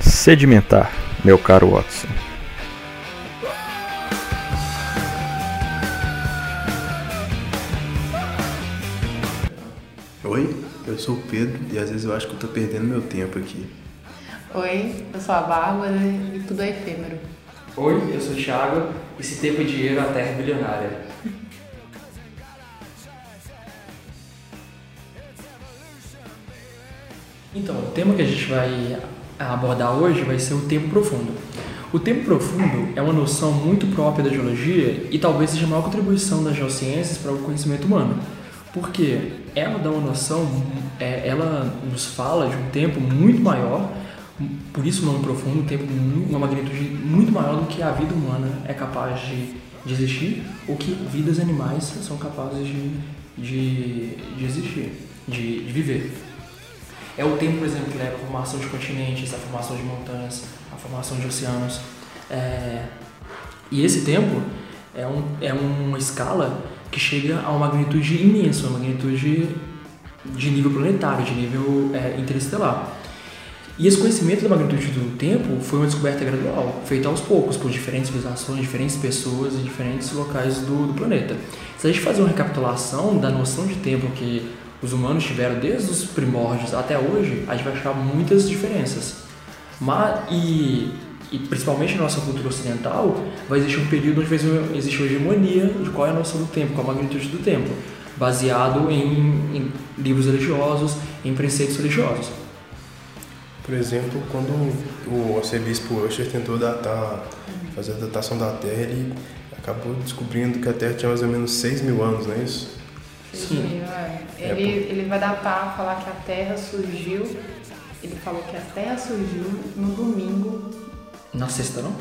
Sedimentar, meu caro Watson. Oi, eu sou o Pedro e às vezes eu acho que eu tô perdendo meu tempo aqui. Oi, eu sou a Bárbara e tudo é efêmero. Oi, eu sou o Thiago e se tempo é dinheiro, a terra é bilionária. Então, o tema que a gente vai abordar hoje vai ser o tempo profundo. O tempo profundo é uma noção muito própria da geologia e talvez seja a maior contribuição das geociências para o conhecimento humano, porque ela dá uma noção, é, ela nos fala de um tempo muito maior, por isso o nome profundo, um tempo uma magnitude muito maior do que a vida humana é capaz de, de existir ou que vidas animais são capazes de, de, de existir, de, de viver. É o tempo, por exemplo, que leva a formação de continentes, a formação de montanhas, a formação de oceanos. É... E esse tempo é, um, é uma escala que chega a uma magnitude imensa, uma magnitude de nível planetário, de nível é, interestelar. E esse conhecimento da magnitude do tempo foi uma descoberta gradual, feita aos poucos, por diferentes civilizações, diferentes pessoas em diferentes locais do, do planeta. Se a gente fazer uma recapitulação da noção de tempo que os humanos tiveram desde os primórdios até hoje, a gente vai achar muitas diferenças. Mas, e, e principalmente na nossa cultura ocidental, vai existir um período onde vai existir uma hegemonia de qual é a noção do tempo, qual a magnitude do tempo, baseado em, em livros religiosos, em preceitos religiosos. Por exemplo, quando o arcebispo Usher tentou datar, fazer a datação da Terra, ele acabou descobrindo que a Terra tinha mais ou menos 6 mil anos, não é isso? Sim. É. Ele, ele vai dar para falar que a Terra surgiu. Ele falou que a Terra surgiu no domingo. Na sexta, não?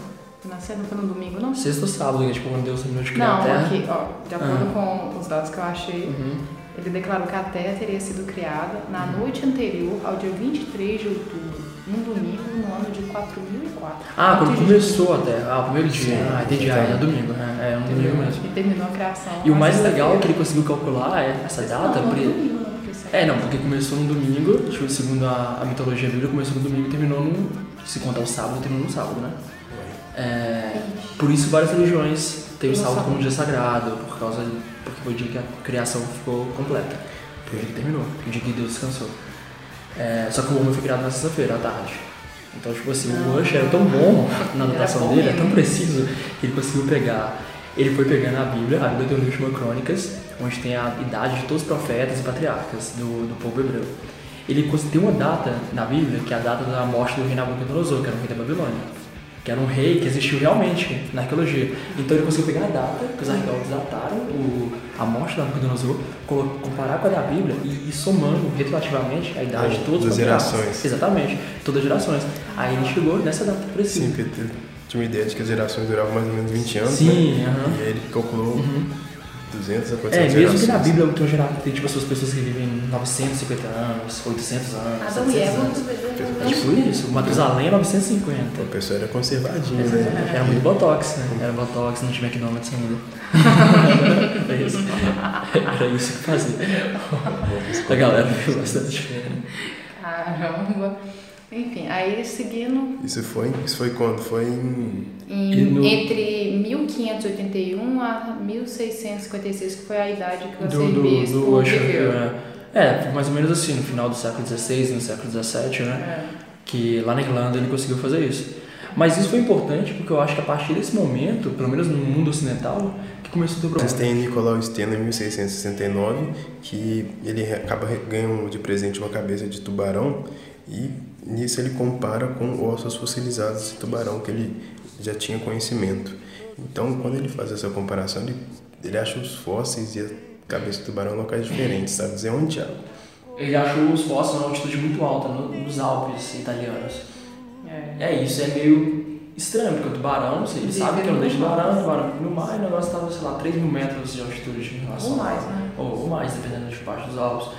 Na sexta, não foi no domingo, não? Sexta ou sábado, tipo, quando Deus terminou de criar não, a Terra. Não, aqui, ó, de acordo ah. com os dados que eu achei, uhum. ele declarou que a Terra teria sido criada na uhum. noite anterior ao dia 23 de outubro, num domingo, no ano de 4004. Ah, quando começou a Terra. Ah, o primeiro dia. Sim, ah, entendi. Ah, é domingo, né? É um domingo mesmo. E terminou a criação. E o mais legal é que ele conseguiu calcular é essa data. Não, porque... domingo, não, é, não, porque começou no domingo, tipo, segundo a, a mitologia bíblica, começou no domingo e terminou no. Se contar o sábado, terminou no sábado, né? É, por isso várias religiões têm o sábado como um dia sagrado, por causa de, porque foi o dia que a criação ficou completa. Foi o dia que terminou, o dia que Deus descansou. É, só que o homem foi criado na sexta-feira, à tarde. Então, tipo assim, o Rush era tão bom na anotação dele, é tão preciso, que ele conseguiu pegar. Ele foi pegando a Bíblia, a Bíblia tem o livro Crônicas, onde tem a idade de todos os profetas e patriarcas do, do povo hebreu. Ele tem uma data na Bíblia, que é a data da morte do rei Nabucodonosor, que era o rei da Babilônia que era um rei que existiu realmente na arqueologia. Então ele conseguiu pegar a data, que os arqueólogos dataram o, a morte da Nabucodonosor, comparar com a da Bíblia e ir somando retroativamente a idade de todos os gerações. Exatamente, todas as gerações. Aí ele chegou nessa data precisa. Sim, porque tinha uma ideia de que as gerações duravam mais ou menos 20 anos, Sim, né? Uh -huh. E aí ele calculou uhum. 200 a 400 É, mesmo gerações. que na Bíblia tem, geral, tem tipo, as pessoas que vivem 950 anos, 800 anos, Adão e Eva, anos. É tipo isso, Matusalém é 950. A pessoa era conservadinha, né? Era muito Botox, né? Era Botox, não tinha McDonald's ainda. era isso. Era isso que fazia. A galera viu bastante diferente. Caramba. Enfim, aí seguindo. Isso foi, isso foi quando? Foi em. Em no... Entre 1581 a 1656, que foi a idade que você do, do, do viveu. É, mais ou menos assim, no final do século XVI, no século XVII, né? É. Que lá na Irlanda ele conseguiu fazer isso. Mas isso foi importante porque eu acho que a partir desse momento, pelo menos no mundo ocidental, que começou a ter problema. Vocês têm Nicolau Steno em 1669, que ele acaba ganhando de presente uma cabeça de tubarão e nisso ele compara com ossos fossilizados de tubarão que ele já tinha conhecimento. Então, quando ele faz essa comparação, ele, ele acha os fósseis e a cabeça do tubarão em locais diferentes, sabe dizer onde, Thiago? Ele achou os fósseis numa altitude muito alta, nos Alpes italianos. É. é isso, é meio estranho, porque o tubarão, ele sabe que é um deixa tubarão, o tubarão no mar e o negócio estava, sei lá, 3 mil metros de altitude em relação Ou mais, né? Ou, ou mais, dependendo de parte dos Alpes.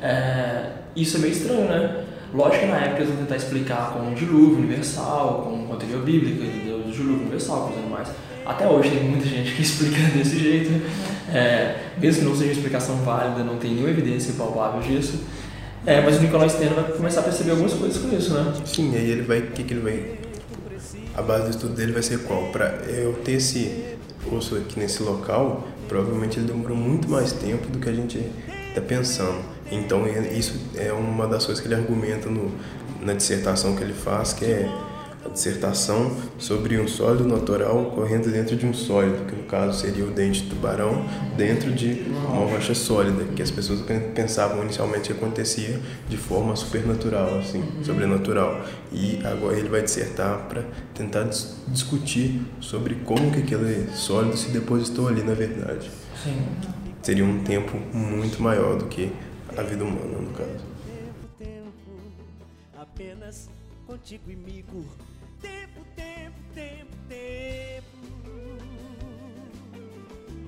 É, isso é meio estranho, né? Lógico que na época eles vão tentar explicar com o dilúvio universal, com a teoria bíblica dilúvio universal com os animais. Até hoje tem muita gente que explica desse jeito. É, mesmo que não seja explicação válida, não tem nenhuma evidência palpável disso. É, mas o Nicolau Steno vai começar a perceber algumas coisas com isso, né? Sim, aí ele vai. O que, que ele vai. A base do estudo dele vai ser qual? Para eu ter esse osso aqui nesse local, provavelmente ele demorou muito mais tempo do que a gente está pensando. Então, isso é uma das coisas que ele argumenta no, na dissertação que ele faz, que é a dissertação sobre um sólido natural correndo dentro de um sólido, que no caso seria o dente de tubarão, dentro de uma rocha sólida, que as pessoas pensavam inicialmente que acontecia de forma supernatural, assim, sobrenatural. E agora ele vai dissertar para tentar dis discutir sobre como que aquele sólido se depositou ali na verdade. Sim. Seria um tempo muito maior do que a vida humana, no caso. Apenas contigo e migo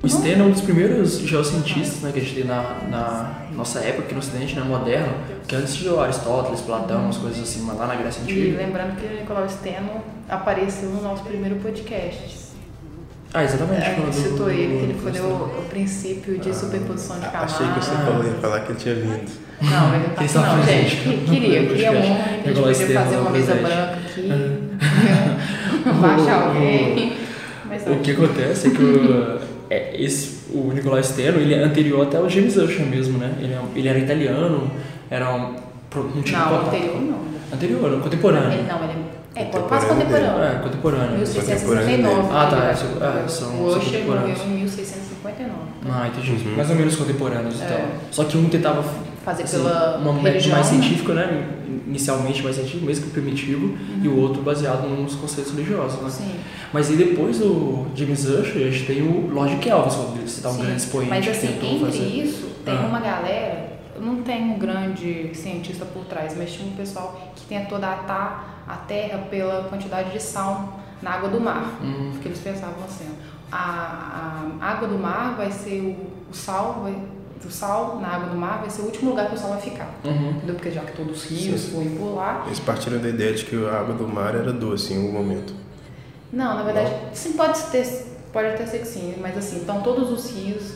O Steno é um dos primeiros geocientistas né, que a gente tem na, na nossa época aqui no Ocidente, né, moderno, que antes de Aristóteles, Platão, umas coisas assim, lá na Grécia Antiga. E lembrando que o Nicolau Steno apareceu no nosso primeiro podcast. Ah, exatamente. É, gente citou ele, que ele foi o, o princípio de superposição de camadas. Achei que você falou, ia falar que ele tinha vindo. Não, ele não tá não, gente. Queria, queria muito. A gente podia fazer uma mesa branca aqui. Baixar alguém. o que acontece é que o, é, esse, o Nicolai Steno, ele é anterior até o James Ussher mesmo, né? Ele, é ele era italiano, era um, um tipo Não, anterior não. Anterior, contemporâneo. Ele, não, ele é, quase contemporâneo. É, contemporâneo. 1669. Ah, tá. É, é são, o Usher morreu em 1659. Ah, entendi. Uhum. Mais ou menos contemporâneos, então. É. Só que um tentava fazer assim, pela uma método mais científico, né? Inicialmente mais científico, mesmo que primitivo, uhum. e o outro baseado nos conceitos religiosos, né? Sim. Mas aí depois do James Usher, a gente tem o Lord Kelvin, você tá um grande expoente. Mas assim, entre fazer. isso, tem ah. uma galera, não tem um grande cientista por trás, mas tinha um pessoal que tentou datar a Terra pela quantidade de sal na água do mar. Uhum. Porque eles pensavam assim, a, a água do mar vai ser o, o sal, vai, o sal na água do mar vai ser o último lugar que o sal vai ficar. Uhum. Entendeu? Porque já que todos os rios Sim. foram por lá. Eles partiram da ideia de que a água do mar era doce em algum momento. Não, na verdade, Não. sim, pode ter, pode até ser que sim, mas assim, então todos os rios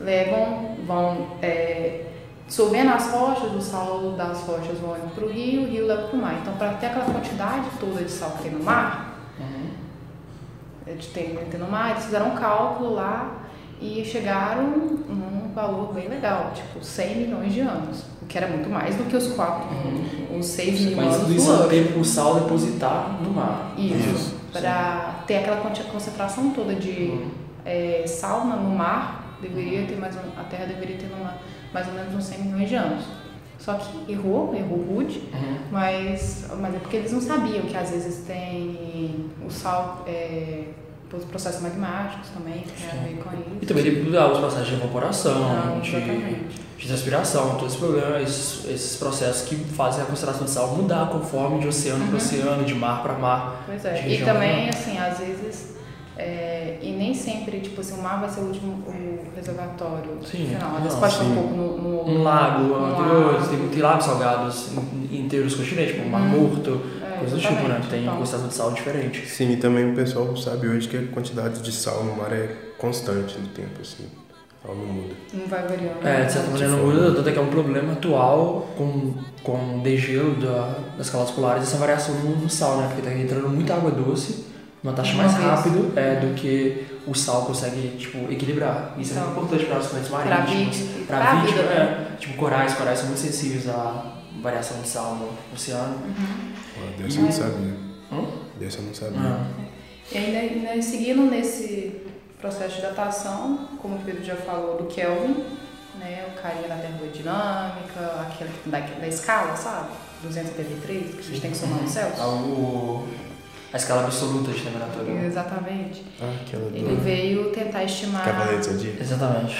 levam, vão é, dissolvendo as rochas, o sal das rochas vão indo para o rio, o rio leva para o mar. Então, para ter aquela quantidade toda de sal que tem no mar, uhum. de ter, ter no mar, eles fizeram um cálculo lá e chegaram num valor bem legal, tipo 100 milhões de anos, o que era muito mais do que os 4, uhum. os 6 mil Mas anos isso é o tempo o sal depositar no mar. Isso, para ter aquela concentração toda de uhum. é, sal no mar, deveria ter mais um, a Terra deveria ter numa, mais ou menos uns 100 milhões de anos. Só que errou, errou rude, uhum. mas, mas é porque eles não sabiam que às vezes tem o sal... É, os processos magmáticos também, que tem a ver com isso. E também tem os processos de evaporação, Não, de, de respiração, todos esses problemas, esses, esses, processos que fazem a concentração de sal mudar conforme de oceano uhum. para oceano, de mar para mar. Pois é, e também, assim, às vezes, é, e nem sempre, tipo assim, o mar vai ser o último o reservatório sim, final. Às vezes pode ser um pouco no, no, um lago, um anterior, tem, tem lagos salgados inteiros do continente, como o Mar uhum. Morto coisa do tipo, né? Tem então. de sal diferente. Sim, e também o pessoal sabe hoje que a quantidade de sal no mar é constante no tempo, assim. Ela não muda. Não vai variando. É, de certa maneira não muda, tanto é que é um problema atual com, com o degelo da, das camadas polares, essa variação no, sal, né? Porque tá entrando muita água doce, uma taxa mais rápido é, do que o sal consegue, tipo, equilibrar. Isso é então, é muito importante para os correntes marítimos. Para a vida, é, né? Tipo, corais, corais são muito sensíveis à variação de sal no oceano. Uhum. Ah, dessa eu não sabia. Hum? Dessa eu não sabia. Ah. E ainda, ainda seguindo nesse processo de datação, como o Pedro já falou, do Kelvin, né, o carinha da termodinâmica, aquele da, da escala, sabe? 273, que a gente tem que somar no céu. Ah, o, a escala absoluta de temperatura. Exatamente. Ah. Ele veio tentar estimar. Cavaleiro do Zodíaco. Exatamente.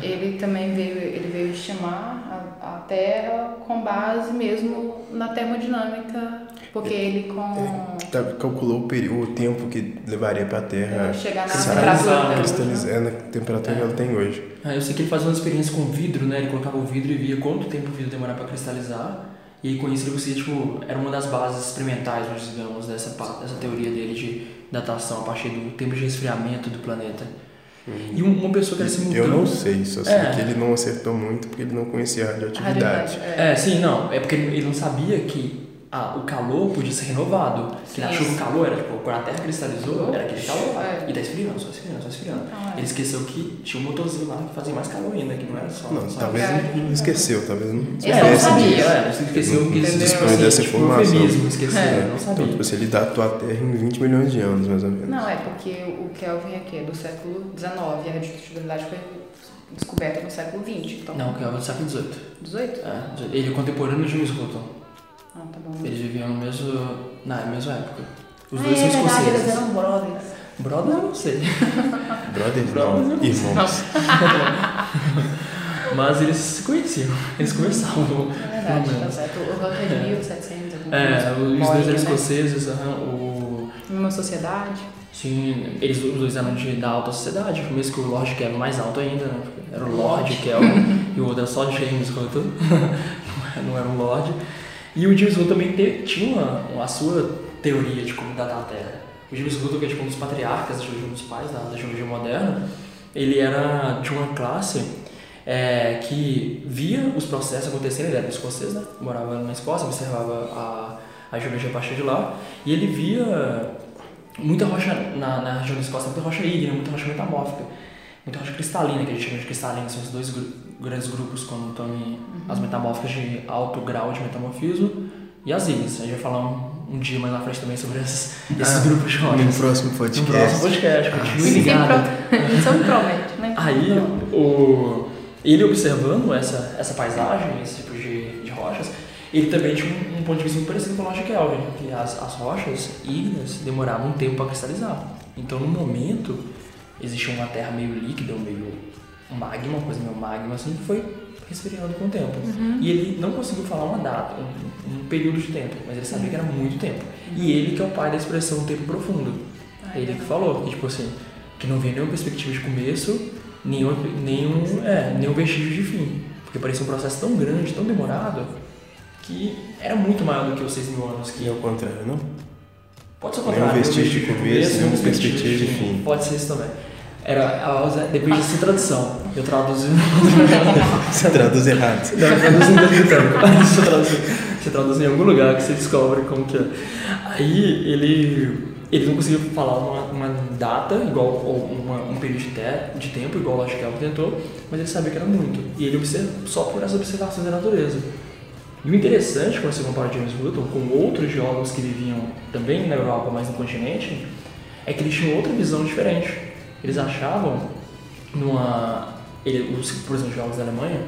Ele também veio, ele veio estimar a Terra com base mesmo na termodinâmica, porque ele com... É, tá, calculou o, período, o tempo que levaria para a Terra é, chegar na temperatura, cristalizar, na temperatura é. que ela tem hoje. Ah, eu sei que ele fazia uma experiência com vidro, né? Ele colocava o vidro e via quanto tempo o vidro demorava para cristalizar. E com isso ele conseguia, tipo, era uma das bases experimentais, digamos, dessa, dessa teoria dele de datação a partir do tempo de resfriamento do planeta. E um- uma pessoa que era simultânea. Eu não sei, só sei É. que ele não acertou muito porque ele não conhecia a radioatividade. Radioatividade, É, sim, não. É porque ele não sabia que a- o calor podia ser renovado. Que na chuva o calor era tipo, quando a Terra cristalizou, era aquele calor. É. E tá esfriando, só esfriando, só esfriando. Então, é. Ele esqueceu que tinha um motorzinho lá que fazia mais calor ainda, que não era só. Não, só talvez ele esqueceu, talvez não Ele não É, ele soubesse sabia. disso. é, ele esqueceu que Não isso dispõe dessa tipo, informação. eufemismo, esqueceu, É. não Então, sabia. tipo, se ele datou a Terra em 20 milhões de anos, mais ou menos. Não, é porque o Kelvin aqui é do século XIX e a radioatividade foi descoberta no século XX. Então, Não, que é do século XVIII. 18? É, ele é contemporâneo de James Hutton. Ah, tá bom. Eles viviam no mesmo, na mesma época. Os Ah, dois é são verdade, eles escoceses. eram brothers. Brother, eu não sei. Brothers, Brothers, não, irmãos. Mas eles se conheciam, eles conversavam. É verdade, tá certo. O Rock é de 1700, alguma É, coisa. os dois eram né? escoceses, o... Mesma sociedade. Sim, eles os dois eram de, da alta sociedade, mesmo que o Lord Kelvin mais alto ainda, né? Era o Lord Kelvin e o outro era só James Hutton, não era um Lord. E o James Hutton também te- tinha uma, a sua teoria de como datar a Terra. O James Hutton, que é tipo um dos patriarcas, um dos pais da, da geologia moderna, ele era de uma classe é, que via os processos acontecendo, ele era escocês, né? Morava na Escócia, observava a, a geologia a partir de lá, e ele via muita rocha na, na região da Escócia, muita rocha ígnea, muita rocha metamórfica, muita rocha cristalina, que a gente chama de cristalina, são os dois gru- grandes grupos quando estão em as metamórficas de alto grau de metamorfismo e as ígneas. A gente vai falar um, um dia mais na frente também sobre esses, esses Ah, grupos de No rochas. próximo No podcast. próximo podcast, continue Sempre ligado. pro- A gente promete, né? Aí, o, ele observando essa, essa paisagem, esse tipo de, de rochas, ele também tinha um, um ponto de vista muito parecido com o Lord Kelvin, que as, as rochas ígneas demoravam um tempo para cristalizar. Então, no momento, existia uma terra meio líquida, ou meio magma, uma coisa meio magma, assim, que foi resfriando com o tempo. E ele não conseguiu falar uma data, um, um período de tempo, mas ele sabia que era muito tempo. E ele que é o pai da expressão tempo profundo. Ai, Ele que falou, que tipo assim, que não via nenhuma perspectiva de começo, nenhum, nenhum, é, nenhum vestígio de fim. Porque parecia um processo tão grande, tão demorado, que era muito maior do que os 6 mil anos que E ao contrário, não? Pode ser o Nenhum contrário. vestígio de começo, nenhum nenhum perspectiva de fim. Pode ser isso também. Era, a- depende dessa tradução. Eu traduzi. Você traduz errado. Não, eu traduzi em britânico. Você traduz, você traduz em algum lugar que você descobre como que é. Aí ele, ele não conseguiu falar uma, uma data, igual ou uma, um período de, te, de tempo, igual o Lord Kelvin tentou, mas ele sabia que era muito. E ele observa, só por essas observações da natureza. E o interessante, quando você compara James Hutton com outros geólogos que viviam também na Europa, mas no continente, é que eles tinham outra visão diferente. Eles achavam, numa, ele, os, por exemplo, os geólogos da Alemanha,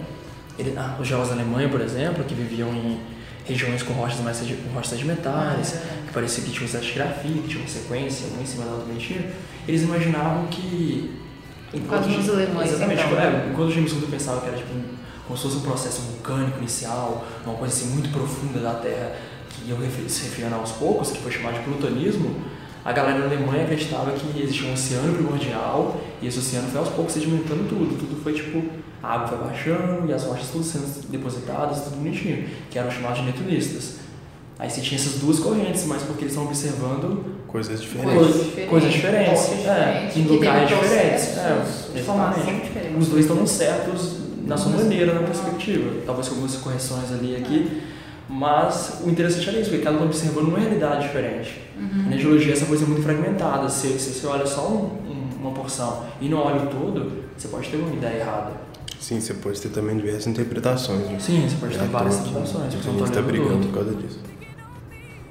ele, ah, os geólogos da Alemanha, por exemplo, que viviam em regiões com rochas mais com rochas sedimentares, que parecia que tinha uma estratigrafia, que tinha uma sequência, uma em cima da outra bonitinha, eles imaginavam que... James- nos alemães, Exatamente. então. é, enquanto o James Hutton pensava que era tipo, um- como se fosse um processo vulcânico inicial, uma coisa assim muito profunda da Terra, que ia se refriando aos poucos, que foi chamado de plutonismo, a galera na Alemanha acreditava que existia um oceano primordial e esse oceano foi aos poucos sedimentando tudo. Tudo foi tipo, a água foi baixando e as rochas tudo sendo depositadas, tudo bonitinho, que eram chamados de netunistas. Aí você tinha essas duas correntes, mas porque eles estão observando Coisas diferentes. Coisas- diferentes, coisas diferentes, é, diferentes, em que locais teve diferentes, é, exatamente. diferentes. os dois estão certos na sua Mas- maneira, na perspectiva. Talvez com algumas correções ali aqui. Mas o interessante era isso, porque cada um observando uma realidade diferente. Uhum. Na geologia essa coisa é muito fragmentada. Se, se você olha só um- um- uma porção e não olha o todo, você pode ter uma ideia errada. Sim, você pode ter também diversas interpretações. Né? Sim, você pode É ter à várias que interpretações. A gente tá está olhando brigando todo. por causa disso.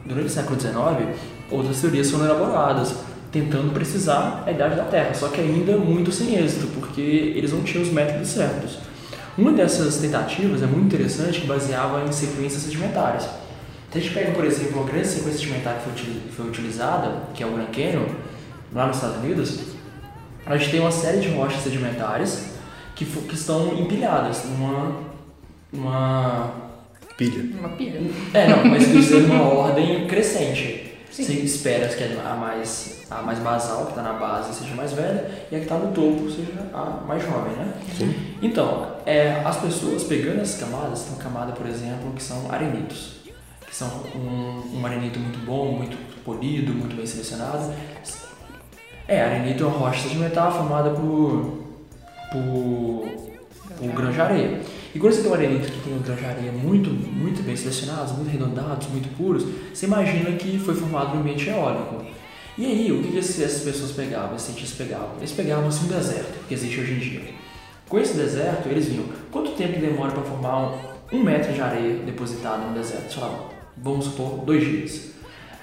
Durante o século XIX, outras teorias foram elaboradas, tentando precisar a idade da Terra, só que ainda muito sem êxito, porque eles não tinham os métodos certos. Uma dessas tentativas é muito interessante, que baseava em sequências sedimentares. Se a gente pega, por exemplo, uma grande sequência sedimentar que foi, util- foi utilizada, que é o Grand Canyon, lá nos Estados Unidos, a gente tem uma série de rochas sedimentares que, que estão empilhadas numa, numa Pilha. Uma pilha. é, não, mas isso é uma ordem crescente. Sim. Você espera que a mais, a mais basal, que está na base, seja mais velha, e a que está no topo seja a mais jovem, né? Sim. Então, é, as pessoas pegando essas camadas, tem uma camada, por exemplo, que são arenitos, que são um, um arenito muito bom, muito polido, muito bem selecionado. É, arenito é uma rocha sedimentar formada por, por, grão de areia. E quando você tem um arenito que tem um de areia muito, muito bem selecionados, muito arredondados, muito puros, você imagina que foi formado no ambiente eólico. E aí, o que, essas pessoas pegavam, esses cientistas pegavam? Eles pegavam assim, um deserto, que existe hoje em dia. Com esse deserto, eles viam quanto tempo demora para formar um, um, metro de areia depositada no deserto. Sei lá, vamos supor, dois dias.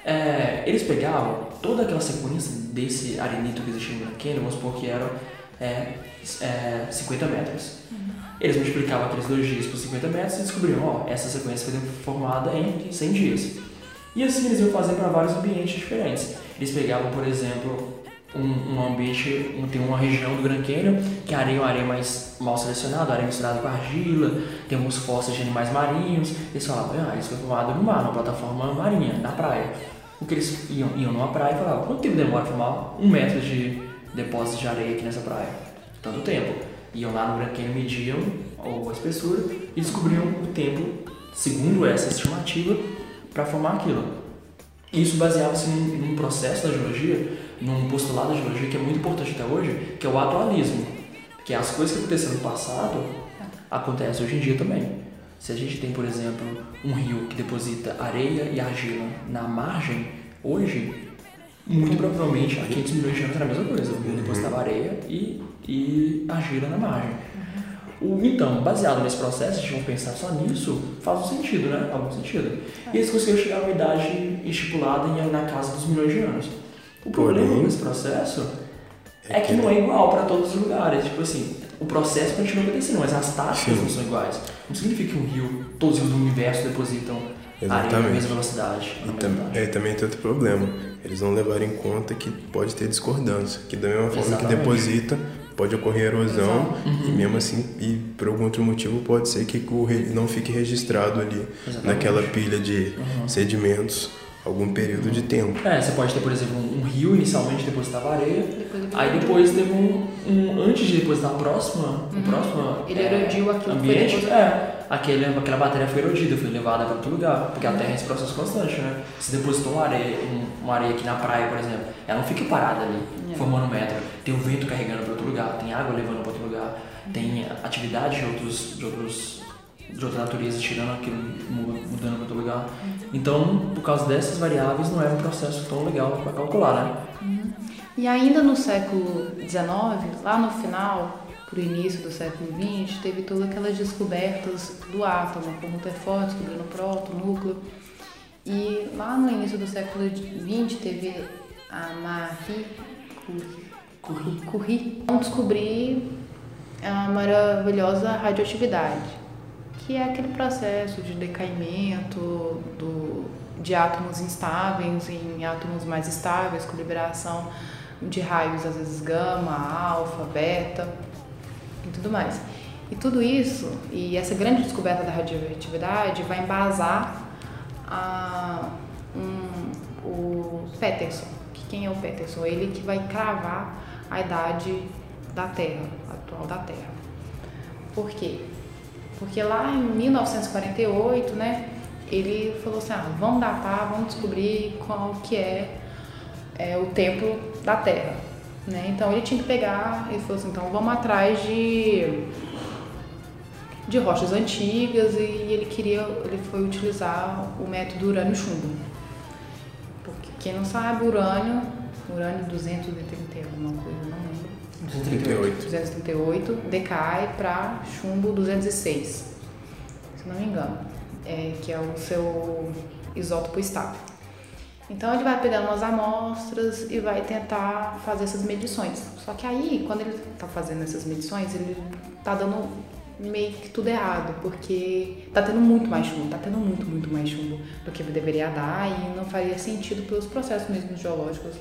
É, eles pegavam toda aquela sequência desse arenito que existia no Canyon, vamos supor que eram é, é, 50 metros. Eles multiplicavam aqueles dois dias por 50 metros e descobriam, ó, essa sequência foi formada em 100 dias. E assim eles iam fazer para vários ambientes diferentes. Eles pegavam, por exemplo, um, um ambiente, um, tem uma região do Grand Canyon que a areia é uma areia mais mal selecionada, areia misturada com argila, tem uns fósseis de animais marinhos. Eles falavam, ah, isso foi formado no mar, numa plataforma marinha, na praia. O que eles iam, iam numa praia e falavam, quanto tempo demora formar um metro de depósito de areia aqui nessa praia? Tanto tempo. Iam lá no Grand mediam a espessura e descobriam o tempo, segundo essa estimativa, para formar aquilo. Isso baseava-se num, num processo da geologia, num postulado da geologia que é muito importante até hoje, que é o atualismo. Que as coisas que aconteceram no passado acontecem hoje em dia também. Se a gente tem, por exemplo, um rio que deposita areia e argila na margem, hoje, muito provavelmente há 500 milhões de anos era a mesma coisa. O rio depositava areia e, e argila na margem. O, então, baseado nesse processo, se a gente pensar só nisso, faz um sentido, né? Algum sentido. E eles conseguiram chegar a uma idade estipulada em, na casa dos milhões de anos. O problema Porém, com esse processo é, é que, que não é igual para todos os lugares. Tipo assim, o processo continua acontecendo, mas as taxas não são iguais. Não significa que um rio, todos os rios do universo depositam Exatamente. areia na mesma velocidade. E tam é, também tem outro problema. Eles não levaram em conta que pode ter discordância, que da mesma forma Exatamente. que deposita, pode ocorrer erosão uhum. e mesmo assim, e por algum outro motivo pode ser que o não fique registrado ali Exatamente. naquela pilha de uhum. sedimentos algum período de tempo. É, você pode ter, por exemplo, um, rio inicialmente depositava areia, depois aí depois teve um, um, antes de depositar a próxima, uhum. próxima ele é, erodiu aquilo ambiente, que foi é, aquele, aquela bateria foi erodida, foi levada para outro lugar, porque uhum. a Terra é esse processo constante, né? Se depositou uma areia, um, uma areia aqui na praia, por exemplo, ela não fica parada ali, uhum. formando metro. Tem o vento carregando para outro lugar, tem água levando para outro lugar, tem atividade de outros, de outros de outra natureza, tirando aquilo, mudando para outro lugar. Então, por causa dessas variáveis, não é um processo tão legal para calcular, né? Uhum. E ainda no século XIX, lá no final, para o início do século XX, teve todas aquelas descobertas do átomo, como Rutherford descobrindo o próton, núcleo. E lá no início do século XX teve a Marie Curie, Curie descobrir a maravilhosa radioatividade que é aquele processo de decaimento do, de átomos instáveis em átomos mais estáveis, com liberação de raios, às vezes gama, alfa, beta e tudo mais. E tudo isso, e essa grande descoberta da radioatividade vai embasar a, um, o Peterson. Que quem é o Peterson? Ele que vai cravar a idade da Terra, atual da Terra. Por quê? Porque lá em 1948, né, ele falou assim, ah, vamos datar, vamos descobrir qual que é, é o tempo da Terra. Né? Então ele tinha que pegar, ele falou assim, então vamos atrás de, de rochas antigas e ele queria, ele foi utilizar o método urânio-chumbo. Porque quem não sabe, urânio, urânio 230 alguma coisa, não 238. 238 decai para chumbo 206, se não me engano, é, que é o seu isótopo estável. Então ele vai pegando umas amostras e vai tentar fazer essas medições. Só que aí, quando ele está fazendo essas medições, ele está dando meio que tudo errado, porque está tendo muito mais chumbo, está tendo muito, muito mais chumbo do que deveria dar e não faria sentido pelos processos mesmo geológicos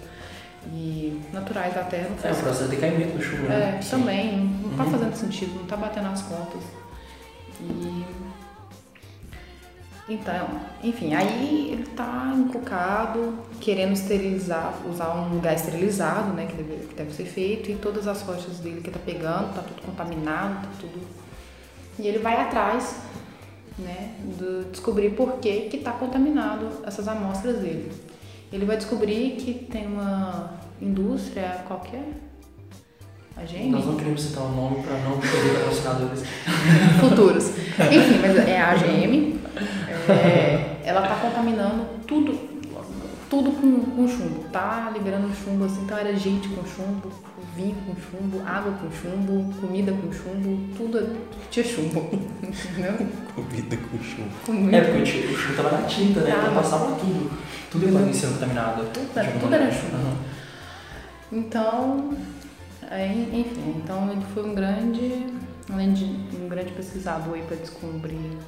e naturais da Terra. Não é, o processo de decaimento do chuva. Né? É, também, não está uhum. fazendo sentido, não está batendo as contas. E... Então, enfim, aí ele está encucado, querendo esterilizar, usar um lugar esterilizado, né, que deve, que deve ser feito, e todas as rochas dele que está pegando, está tudo contaminado, tá tudo... E ele vai atrás, né, de descobrir por que que está contaminado essas amostras dele ele vai descobrir que tem uma indústria qualquer. A GM? Nós não queremos citar o nome para não perder patrocinadores. Futuros. Enfim, mas é a AGM. É, ela tá contaminando tudo, tudo com, com chumbo. Tá liberando chumbo assim, então era gente com chumbo, vinho com chumbo, água com chumbo, comida com chumbo, tudo tinha chumbo. Entendeu? Comida com chumbo. Comida. É, porque o chumbo- tava na tinta, né? Então Tava. passava tudo. Tudo ia sendo contaminado. Tudo de era- tudo era chumbo. Aham. Então, aí, enfim, então ele foi um grande, além de um grande pesquisador aí para descobrir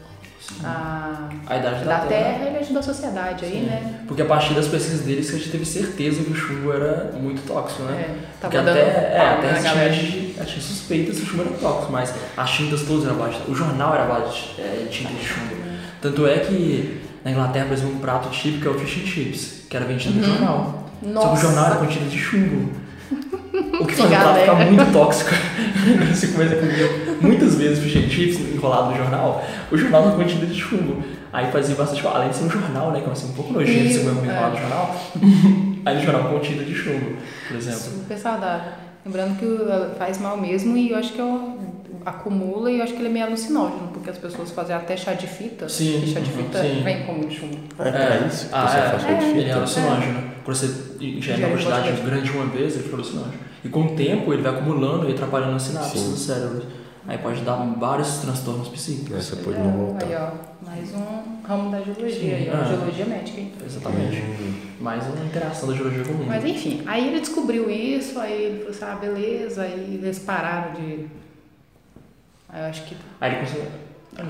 a A idade da Terra, ele ajudou a sociedade aí, Sim. né? Porque a partir das pesquisas deles que a gente teve certeza que o chumbo era muito tóxico, né? É, Porque até, é, até na galera. tinha, tinha suspeitas que o chumbo era tóxico, mas as tintas todas eram baixas. O jornal era baixo de, é, de tinta de chumbo. Tanto é que na Inglaterra, por exemplo, um prato típico é o fish and chips, que era vendido no jornal. Só que o Nossa. jornal era com tinta de chumbo. O que Que faz o prato ficar muito tóxico. Você começa a comer muitas vezes and chips enrolado no jornal, o jornal não com tinta de chumbo. Aí fazia bastante, além de ser um jornal, né, que é assim, um pouco nojento você comer É. enrolado no jornal, aí no jornal com tinta de chumbo, por exemplo. Super saudável. Lembrando que faz mal mesmo e eu acho que eu, acumula e eu acho que ele é meio alucinógeno, porque as pessoas fazem até chá de fita. Sim, E chá de uhum, fita sim. vem com muito chumbo. É pra isso que ah, você é, faz com é. Ele é fita? alucinógeno. Quando você ingere uma quantidade grande de uma vez, ele fica alucinógeno. E com o tempo ele vai acumulando e atrapalhando as sinapses do cérebro. Aí pode dar vários transtornos psíquicos. Essa pode É, não voltar. Aí, ó, mais um ramo da geologia, aí, ó, ah. geologia médica. hein? Exatamente. Mais uma interação da geologia com o mundo. Mas enfim, aí ele descobriu isso, aí ele falou assim, ah, beleza, aí eles pararam de. Aí eu acho que. Aí ele conseguiu.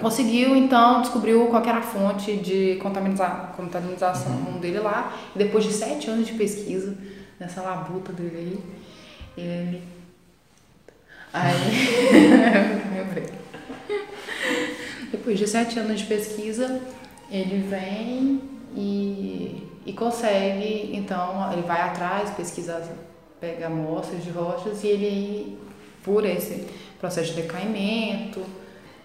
Conseguiu, então, descobriu qual era a fonte de contaminiza- contaminação Uhum. dele lá. E depois de sete anos de pesquisa, nessa labuta dele aí, ele. Aí. Depois de sete anos de pesquisa, ele vem e, e consegue, então, ele vai atrás, pesquisa, pega amostras de rochas e ele, por esse processo de decaimento,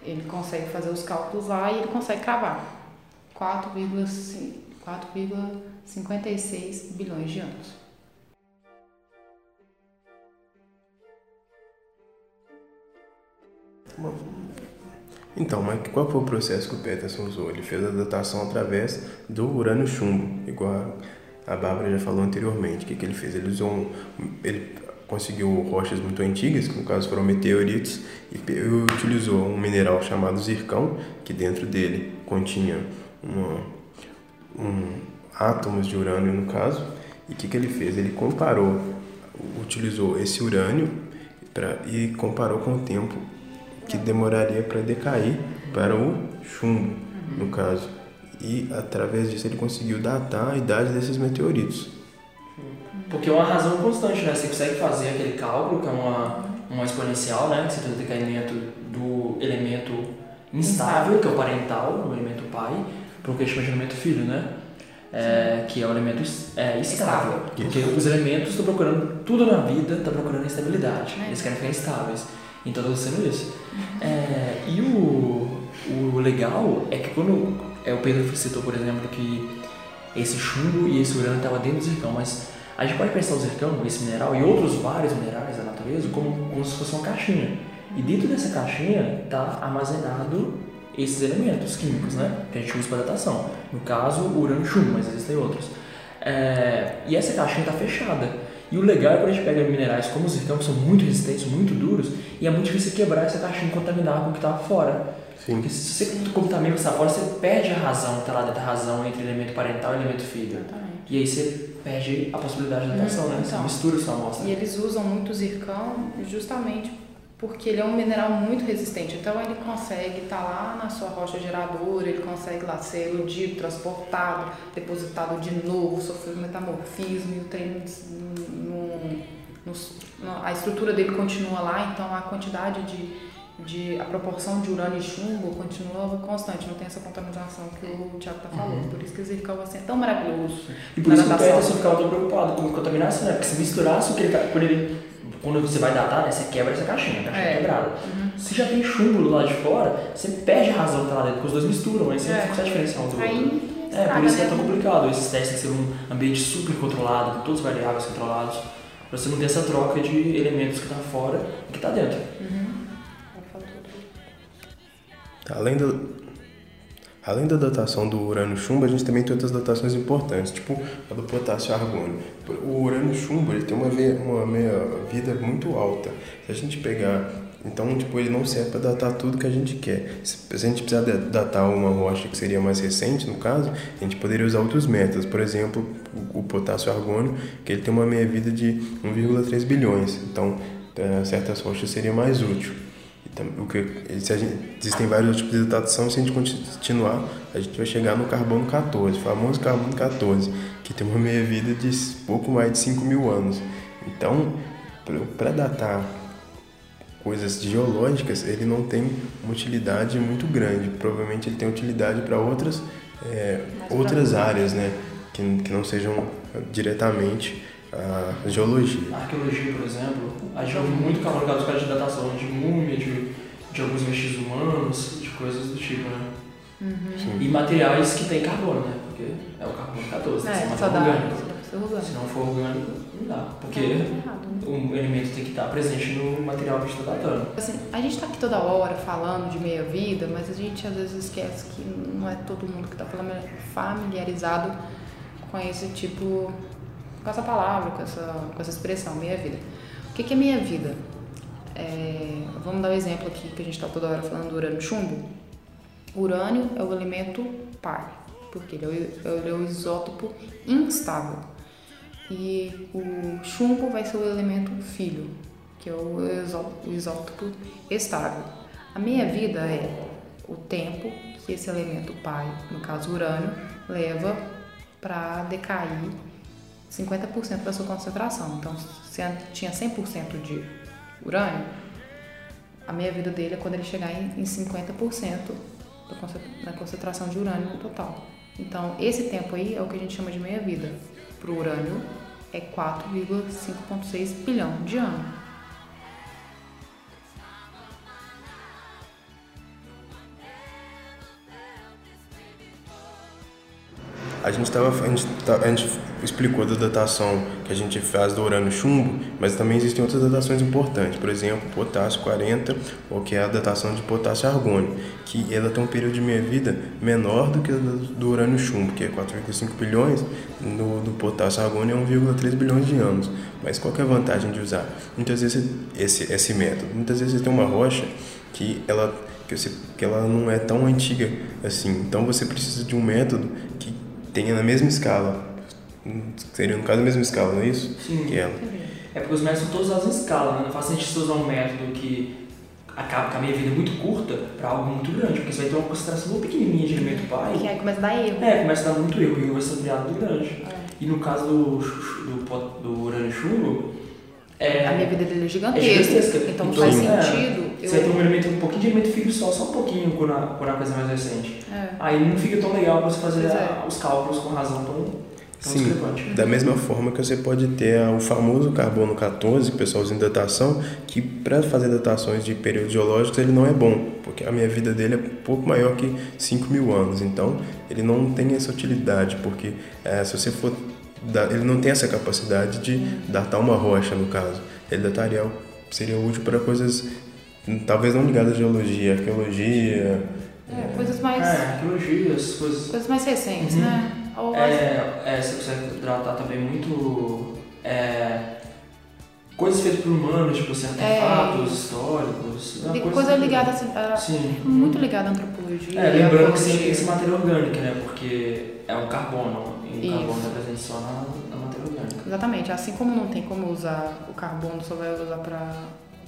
ele consegue fazer os cálculos lá e ele consegue cravar 4,5 4,56 bilhões de anos. Então, mas qual foi o processo que o Peterson usou? Ele fez a datação através do urânio chumbo, igual a Bárbara já falou anteriormente. O que, que ele fez? Ele usou um, ele conseguiu rochas muito antigas, que no caso foram meteoritos, e utilizou um mineral chamado zircão, que dentro dele continha uma, um, átomos de urânio no caso. E o que, que ele fez? Ele comparou, utilizou esse urânio pra, e comparou com o tempo que demoraria para decair para o chumbo, no caso. E através disso ele conseguiu datar a idade desses meteoritos. Porque é uma razão constante, né? Você consegue fazer aquele cálculo, que é uma, uma exponencial, né? Que você tem o decaimento do elemento instável, que é o parental, o elemento pai, para o que a gente chama de elemento filho, né? É, que é o elemento é, estável. Estável. Porque os elementos estão procurando, tudo na vida está procurando estabilidade. É. Eles querem ficar estáveis. Então está sendo isso. É, e o, o legal é que quando é, o Pedro citou, por exemplo, que esse chumbo e esse urânio estavam dentro do zircão, mas a gente pode pensar o zircão, esse mineral e outros vários minerais da natureza como, como se fosse uma caixinha. E dentro dessa caixinha está armazenado esses elementos químicos, né? Que a gente usa para datação. No caso, o urânio chumbo, mas existem outros. É, e essa caixinha está fechada. E o legal é quando a gente pega minerais como o zircão, que são muito resistentes, muito duros, e é muito difícil quebrar essa caixinha e contaminar com o que está fora. Sim. Porque se você contamina o que está fora, você perde a razão está lá dentro da razão entre elemento parental e elemento filho. Exatamente. E aí você perde a possibilidade de datação, né? Você então. mistura sua amostra. E eles usam muito zircão justamente porque ele é um mineral muito resistente. Então ele consegue estar lá na sua rocha geradora, ele consegue lá ser eludido, transportado, depositado de novo, sofrer metamorfismo e o trem não- não- a estrutura dele continua lá, então a quantidade de, de a proporção de urânio e chumbo continua constante, não tem essa contaminação que o Tiago está falando. Por isso que o zircão assim, é tão maravilhoso. E por isso que o. Peterson ficava tão preocupado com contaminação, né? Porque se misturasse o que ele tá. Quando, ele, quando você vai datar, né? Você quebra essa caixinha, a caixinha É. quebrada. Se já tem chumbo do lado de fora, você perde a razão que tá lá dentro, porque os dois misturam, aí você É. não consegue diferenciar um do outro. É, por isso que é tão complicado. Esses testes têm que ser um ambiente super controlado, com todos os variáveis controlados. Pra você não ter essa troca de elementos que tá fora e que tá dentro. Tá, Além da, além da datação do urânio-chumbo, a gente também tem outras datações importantes, tipo a do potássio-argônio. O urânio-chumbo tem uma, ve- uma meia-vida muito alta. Se a gente pegar... Então, tipo, ele não serve para datar tudo que a gente quer. Se a gente precisar datar uma rocha que seria mais recente, no caso, a gente poderia usar outros métodos. Por exemplo, o, o potássio-argônio, que ele tem uma meia-vida de 1,3 bilhões. Então, para certas rochas seria mais útil. O que, se a gente, existem vários tipos de datação, se a gente continuar, a gente vai chegar no carbono 14, o famoso carbono 14, que tem uma meia-vida de pouco mais de 5 mil anos. Então, para datar coisas geológicas, ele não tem uma utilidade muito grande. Provavelmente ele tem utilidade para outras, é, outras áreas, né? Que, que não sejam diretamente a geologia. Arqueologia, por exemplo, a gente ouve muito carbono 14 por causa de datação de múmia, de, de alguns vestígios humanos, de coisas do tipo, né? Sim. E materiais que tem carbono, né? Porque é o carbono 14, tem que ser É, material dá. orgânico. Se não for orgânico, não dá. Porque Tá errado, né? um elemento tem que estar presente no material que a gente está datando. Assim, a gente tá aqui toda hora falando de meia-vida, mas a gente às vezes esquece que não é todo mundo que está familiarizado com esse tipo, com essa palavra, com essa, com essa expressão, meia-vida. O que, que é meia-vida? É, vamos dar um exemplo aqui, que a gente está toda hora falando do urânio chumbo. O urânio é o elemento pai, porque ele é o, ele é o isótopo instável. E o chumbo vai ser o elemento filho, que é o isó- o isótopo estável. A meia-vida é o tempo que esse elemento pai, no caso urânio, leva para decair 50% da sua concentração. Então, se tinha 100% de urânio, a meia-vida dele é quando ele chegar em, em 50% da conce- da concentração de urânio no total. Então, esse tempo aí é o que a gente chama de meia-vida. Para o urânio, é 4,5,6 bilhão de anos. A gente, tava, a, gente, a gente explicou da datação que a gente faz do urânio chumbo, mas também existem outras datações importantes. Por exemplo, potássio 40, ou que é a datação de potássio argônio, que ela tem um período de meia-vida menor do que a do urânio chumbo, que é 4,5 bilhões, no, do potássio argônio é 1,3 bilhões de anos. Mas qual é a vantagem de usar? Muitas vezes esse, esse método, muitas vezes você tem uma rocha que ela, que, você, que ela não é tão antiga assim. Então você precisa de um método que tenha na mesma escala. Seria no caso a mesma escala, não é isso? Sim. Que ela. É porque os métodos são todos usados em escala, né? Não faz sentido você usar um método que acaba com a minha vida muito curta para algo muito grande, porque você vai ter uma concentração muito pequenininha de elemento Que pai. aí começa a dar erro. É, começa a dar muito erro, e o erro vai ser criado muito grande. E no caso do, do, pot- do urânio chumbo, é, A minha vida dele é É gigantesca. gigantesca. Então não Então, faz é, sentido. você ter um elemento, um pouquinho de elemento filho só, só um pouquinho quando a, quando a coisa é mais recente. É. Aí não fica tão legal para você fazer é. a- os cálculos com razão tão, tão Sim, discrepante. da mesma forma que você pode ter o famoso carbono 14, que o pessoal usa em datação, que para fazer datações de períodos geológicos ele não é bom, porque a minha vida dele é um pouco maior que 5 mil anos, então ele não tem essa utilidade, porque eh, se você for. Ele não tem essa capacidade de datar uma rocha, no caso. Ele dataria, seria útil para coisas hum, talvez não ligadas à geologia, arqueologia. É, coisas mais, É, arqueologias, coisas. coisas mais recentes, Uhum. né? Ou É, é, você consegue tratar também muito. É, coisas feitas por humanos, tipo assim, artefatos históricos. uma de coisa coisa ligada assim, a, Sim. muito ligada à antropologia. É, lembrando que sempre tem esse matéria orgânica, né? Porque é um carbono. E o carbono é presente só na, na matéria orgânica. Exatamente. Assim como não tem como usar o carbono, só vai usar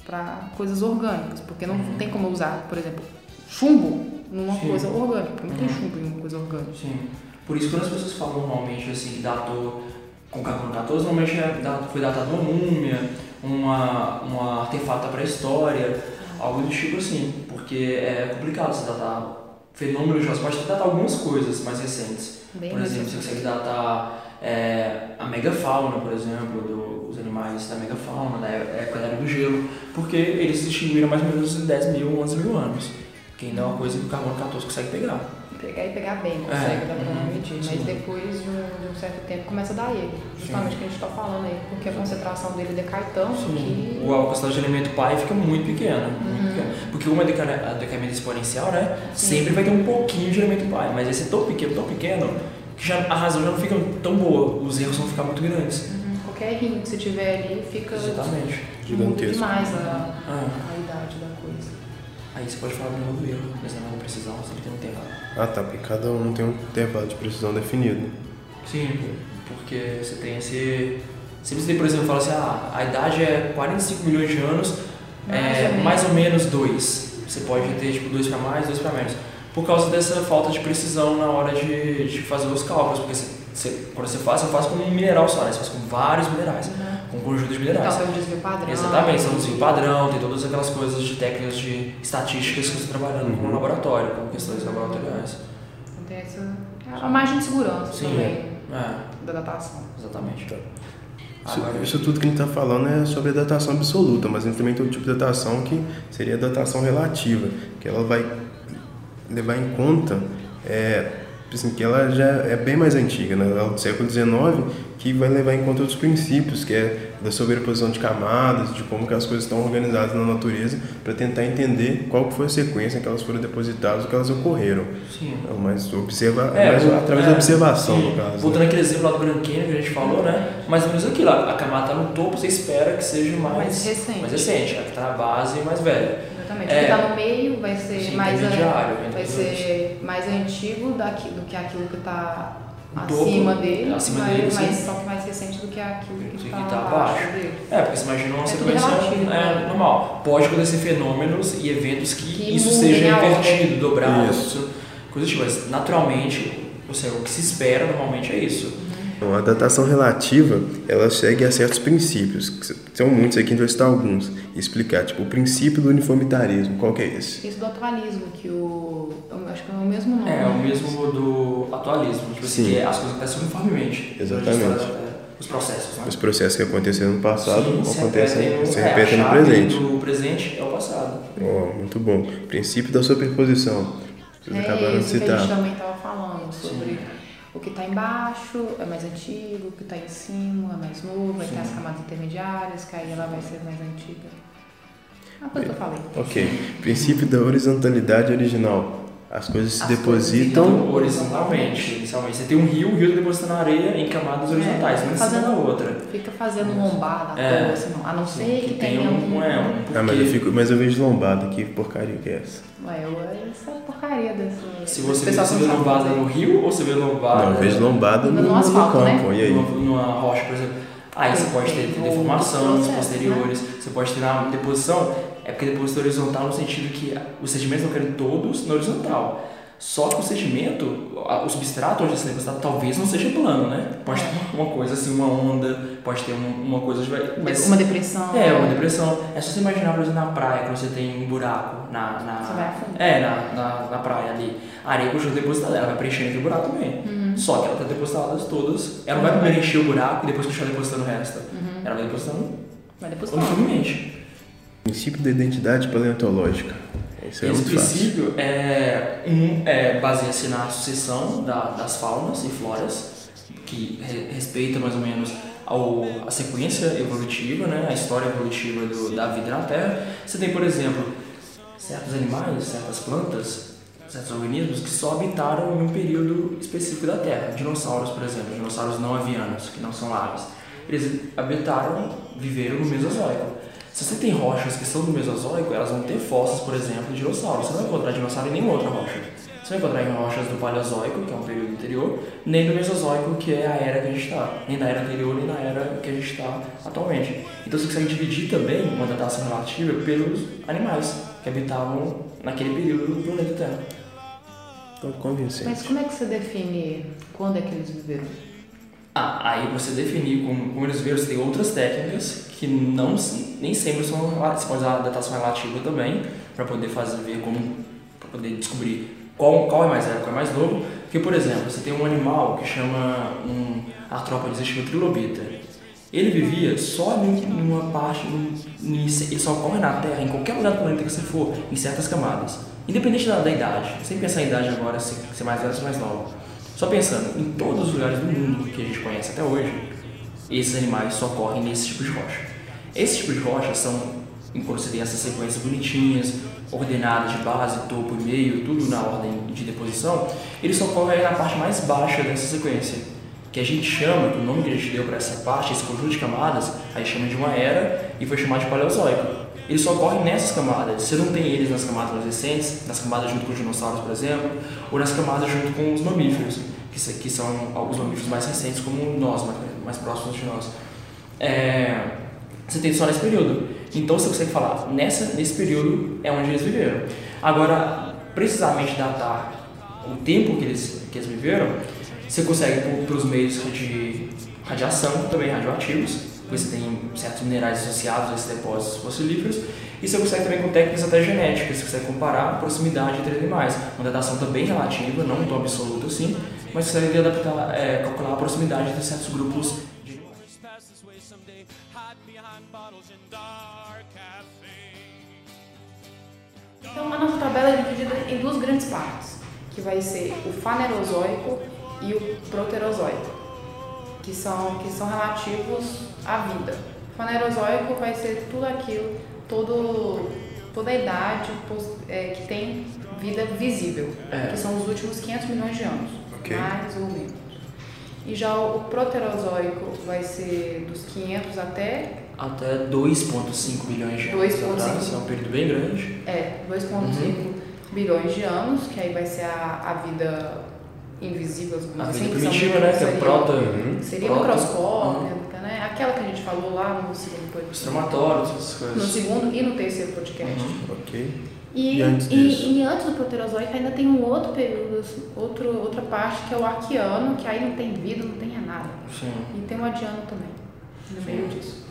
para coisas orgânicas. Porque não Uhum. tem como usar, por exemplo, chumbo numa Sim. coisa orgânica. Porque não tem Uhum. chumbo em uma coisa orgânica. Sim. Por isso, quando as pessoas falam normalmente assim, que datou com carbono 14, normalmente é, foi datado uma múmia, uma, uma artefato da pré-história, algo do tipo assim. Porque é complicado você datar fenômenos geológicos. Pode datar algumas coisas mais recentes. Bem Por exemplo, você consegue datar é, a megafauna, por exemplo, do- os animais da megafauna, da época da era do gelo, porque eles se extinguiram mais ou menos em 10 mil, 11 mil anos. Que ainda é uma coisa que o carbono 14 consegue pegar. Pegar e pegar bem, consegue, É, dá pra uhum, medir. Mas depois de um, de um certo tempo começa a dar erro. Justamente o que a gente está falando aí, porque a concentração dele decai tanto Sim. que. O a quantidade de elemento pai fica muito pequena, muito pequena. Porque como é decaimento exponencial, né? Sim. Sempre vai ter um pouquinho de elemento pai, mas esse é tão pequeno, tão pequeno, que já, a razão já não fica tão boa, os erros vão ficar muito grandes. Uhum, Qualquer errinho que você tiver ali fica. Exatamente. Gigantesco. demais a, Ah, aí você pode falar do novo erro, mas não é uma precisão, sempre tem um tempo. Ah tá, porque cada um tem um intervalo de precisão definido. Sim, porque você tem esse. Se você tem, por exemplo, fala assim, ah, a idade é 45 milhões de anos, Mais é, ou menos. mais ou menos dois. Você pode ter tipo dois para mais, dois para menos. Por causa dessa falta de precisão na hora de, de fazer os cálculos, porque você, você- quando você faz, você faz com um mineral só, né? Você faz com vários minerais, com um conjunto de Então, minerais. tem um desvio padrão. Exatamente, são desvio padrão, tem todas aquelas coisas de técnicas de estatísticas que você está trabalhando com o laboratório, com questões laboratoriais. Então, tem essa. A margem de segurança Sim, também É, da datação. exatamente. Isso, Agora- isso tudo que a gente está falando é sobre a datação absoluta, mas a gente também tem um tipo de datação que seria a datação relativa, que ela vai levar em conta é, assim, que ela já é bem mais antiga, né? Ela é do século XIX, que vai levar em conta outros princípios, que é da sobreposição de camadas, de como que as coisas estão organizadas na natureza, para tentar entender qual que foi a sequência em que elas foram depositadas, o que elas ocorreram. Sim. É, Mas, observa, É, mais o- através é, da observação, sim. no caso. Voltando né? aquele exemplo lá do Grand Canyon que a gente falou, né? Mais ou menos aquilo, a a camada está no topo, você espera que seja mais, Mais recente. mais recente, a que está na base mais velha. Exatamente. É. O que está no meio vai ser Sim, mais intermediário, vai ser mais antigo daqui, do que aquilo que está acima dele, acima mas, dele, sim. mas só que mais recente do que aquilo que está que tá abaixo dele. É, porque você imagina uma É sequência relativo, é, né? normal. Pode acontecer fenômenos e eventos que, Que isso seja invertido, dobrado, coisas tipo, mas naturalmente, ou seja, o que se espera normalmente é isso. Então, a datação relativa, ela segue a certos princípios. que São muitos aqui, a gente vai citar alguns. E explicar, tipo, o princípio do uniformitarismo. Qual que é esse? Isso do atualismo, que o. eu acho que é o mesmo nome. É, o mesmo do atualismo, tipo assim, Sim. que as coisas acontecem uniformemente. Exatamente. Terra. Os processos, né? Os processos que aconteceram no passado Sim, se acontecem, repetem se é, repetem a no presente. do presente é o passado. Ó, muito bom. Princípio da superposição. Vocês acabaram É de isso que a gente citar. também estava falando sobre o que está embaixo é mais antigo, o que está em cima é mais novo, aí tem as camadas intermediárias, que aí ela vai ser mais antiga. É uma coisa que eu falei. Ok. Princípio da horizontalidade original. As coisas se As coisas depositam. Então, horizontalmente, inicialmente. Você tem um rio, o rio está depositando na areia em camadas horizontais, É, uma em fazendo- cima da outra. Fica fazendo um lombada É. toa, assim, não. A não ser que, tem tenha um, é, um Ah, mas eu, fico, mas eu vejo lombada. Que porcaria que é essa? Ué, eu, essa é porcaria dessa. Se você, pessoal você que vê lombada no rio ou você vê lombada Não, eu vejo lombada no, No no asfalto, né? campo. E aí? numa, numa rocha, por exemplo. Aí você pode ter deformação nos processo, posteriores, você pode ter na deposição, é porque deposição horizontal no sentido que os sedimentos vão cair todos na horizontal. Só que o sedimento, o substrato onde está depositado talvez não seja plano, né? Pode ter uma coisa assim, uma onda, pode ter uma, uma coisa. Mas, Uma depressão. é, uma depressão. É só você imaginar, por exemplo, na praia, quando você tem um buraco na. na Você vai. É, na, na, na praia ali. A areia continua depositada, ela vai preenchendo aquele buraco também. Uhum. Só que ela está depositada todas. Ela não vai primeiro encher o buraco e depois continuar depositando o resto. Uhum. Ela vai depositando Vai uniformemente. Princípio da identidade paleontológica. Isso é Esse muito fácil. princípio é, um, é, baseia-se na sucessão da, das faunas e floras, que re, respeita mais ou menos ao, a sequência evolutiva, né, a história evolutiva do, da vida na Terra. Você tem, por exemplo, certos animais, certas plantas, certos organismos que só habitaram em um período específico da Terra. Dinossauros, por exemplo, dinossauros não avianos, que não são aves. Eles habitaram, viveram no Mesozoico. Se você tem rochas que são do Mesozoico, elas vão ter fósseis, por exemplo, de dinossauros. Você não vai encontrar dinossauro em nenhuma outra rocha. Você não vai encontrar em rochas do Paleozoico, que é um período anterior, nem do Mesozoico, que é a era que a gente está. Nem da era anterior, nem na era que a gente está atualmente. Então você consegue dividir também uma datação relativa pelos animais que habitavam naquele período do planeta Terra. Então, convincente. Mas como é que você define quando é que eles viveram? Ah, aí você definir como, como eles viram, tem outras técnicas que não, nem sempre são você pode usar a datação relativa também para poder fazer ver como para poder descobrir qual, qual é mais velho, qual é mais novo. Porque por exemplo, você tem um animal que chama um artrópode estima trilobita. Ele vivia só em uma parte, ele só ocorre na Terra, em qualquer lugar do planeta que você for, em certas camadas. Independente da, da idade, sem pensar em idade agora, se ser mais velho ou se mais novo. Só pensando, em todos os lugares do mundo que a gente conhece até hoje, esses animais só correm nesse tipo de rocha. Esses tipos de rochas são, enquanto você tem essas sequências bonitinhas, ordenadas de base, topo e meio, tudo na ordem de deposição, eles só correm na parte mais baixa dessa sequência, que a gente chama, o nome que a gente deu para essa parte, esse conjunto de camadas, a gente chama de uma era e foi chamado de paleozoico. Eles só ocorrem nessas camadas. Você não tem eles nas camadas mais recentes, nas camadas junto com os dinossauros, por exemplo, ou nas camadas junto com os mamíferos, que, que são alguns mamíferos mais recentes, como nós, mais, mais próximos de nós. É, você tem só nesse período. Então você consegue falar, nessa, nesse período é onde eles viveram. Agora, precisamente datar o tempo que eles, que eles viveram, você consegue por, pelos meios de radiação, também radioativos, você tem certos minerais associados a esses depósitos fossilíferos, e você consegue também com técnicas até genéticas, você consegue comparar a proximidade entre animais. Uma datação também relativa, não tão absoluta assim, mas você consegue adaptar, é, calcular a proximidade entre certos grupos de Então a nossa tabela é dividida em duas grandes partes, que vai ser o fanerozoico e o proterozoico, que são, que são relativos à vida. Fanerozoico vai ser tudo aquilo, todo, toda a idade é, que tem vida visível, É. que são os últimos 500 milhões de anos, Ok. mais ou menos. E já o proterozoico vai ser dos 500 até até 2,5 bilhões de anos 2,5. atrás, é um período bem grande. É, 2,5 bilhões de anos, que aí vai ser a, a vida invisível, A assim, vida primitiva, né? Que é seria- o prota... Uhum. Seria prota- microscópica, né? Aquela que a gente falou lá no segundo Os podcast. traumatórios, essas No coisas. segundo e no terceiro podcast. Uhum. Ok. E, E antes e- e antes do Proterozoico ainda tem um outro período, assim, outro, outra parte que é o Arqueano, que aí não tem vida, não tem nada. Sim. E tem o Adiano também, no Sim. meio disso.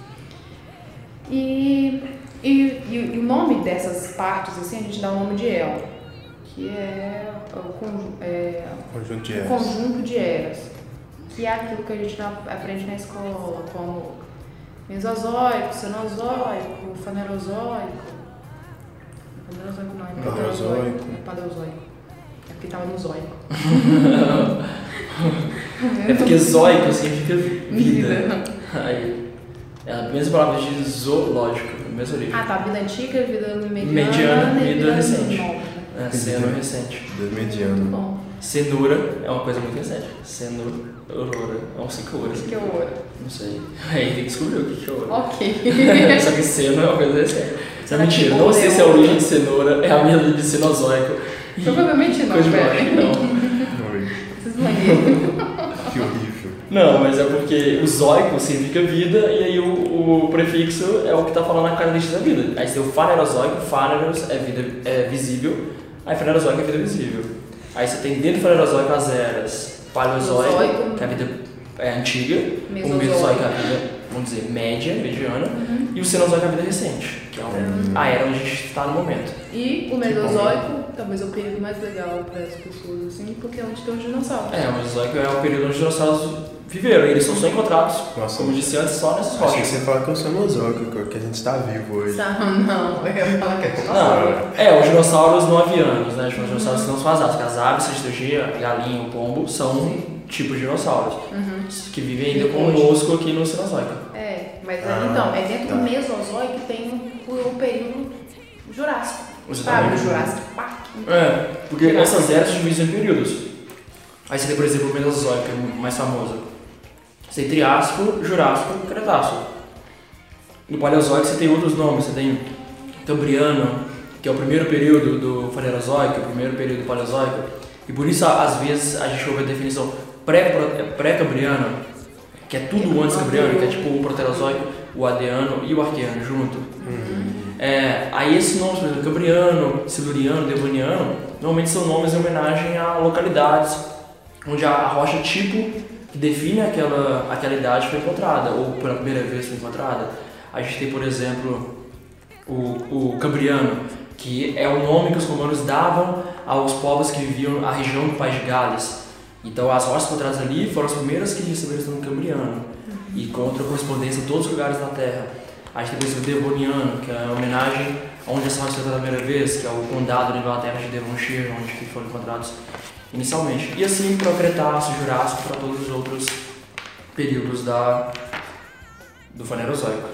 E, e, e- e o nome dessas partes, assim, a gente dá o nome de El, que é o conju- é, Conjunto de o eras. conjunto de eras, que é aquilo que a gente aprende na escola, como Mesozoico, Cenozoico, Fanerozoico. Fanerozoico não, é Paleozoico. É Paleozoico. É porque tava no zoico. É porque zoico significa vida. Vida. Aí, é a mesma palavra de zoológico, a mesma origem. Ah, tá. Vida antiga, vida mediana, Mediana, e vida recente. nova, né? É, cenoura recente. Do Muito mediano. bom. Cenoura é uma coisa muito recente. Cenoura, aurora, é um cinco horas. O que é o ouro? Não sei. Aí tem que descobrir o que que é ouro. Ok. Só que seno é uma coisa recente. Isso é mentira. Não sei é se a ouro? origem de cenoura é a mesma de cenozoico. Provavelmente não, velho. não. Maneiram. Que horrível. Não, mas é porque o zoico significa vida e aí o, o prefixo é o que está falando na característica da vida. Aí você tem o fanerozoico, faneros é vida é visível, aí fanerozoico é vida visível. Aí você tem dentro do fanerozoico as eras paleozoico, Mesozoico. que é a vida é, antiga, o Mesozoico. mesozoico é a vida, vamos dizer, média, mediana, e o cenozoico é a vida recente, que é o- a era onde a gente está no momento. E o Mesozoico, talvez é o período mais legal para as pessoas, assim, porque é onde tem os dinossauros. É, o mesozoico é o período onde os dinossauros viveram, eles são só encontrados, Nossa, como eu disse antes, só nessas Achei que rochas. você ia falar que eu sou nosóquico, que a gente está vivo hoje. Não, não, eu ia falar que é dinossauro. Não, é, os dinossauros não avianos, né? Tipo, os dinossauros não são asados, que as aves, a a galinha, o pombo, são tipos de dinossauros Uhum. que vivem ainda conosco aqui no Cenozoico. É, mas é- Ah, então, é dentro tá. do Mesozoico que tem o, o período Jurássico. Exatamente. Sabe, o Jurassic Park. É, porque essas eras se dividem em períodos. Aí você tem, por exemplo, o Mesozoico, que é mais famoso. Você tem Triássico, Jurássico e Cretácico. No Paleozoico você tem outros nomes, você tem Cambriano, que é o primeiro período do Paleozoico, o primeiro período do Paleozoico. E por isso, às vezes, a gente ouve a definição pré- pré-cambriano, que é tudo antes cambriano, que é tipo o Proterozoico, o Adeano e o Arqueano junto. É, aí esses nomes, por exemplo, Cambriano, Siluriano, Devoniano, normalmente são nomes em homenagem a localidades onde a rocha tipo que define aquela, aquela idade foi encontrada, ou pela primeira vez foi encontrada. A gente tem, por exemplo, o, o Cambriano, que é o nome que os romanos davam aos povos que viviam na região do País de Gales. Então as rochas encontradas ali foram as primeiras que receberam esse nome Cambriano, e encontram correspondência em todos os lugares da Terra. A gente tem o Devoniano, que é a homenagem onde essa rocha foi encontrada a primeira vez, que é o condado da Inglaterra de Devonshire, onde foram encontrados inicialmente. E assim para o Cretáceo, Jurássico, para todos os outros períodos da, do Fanerozoico.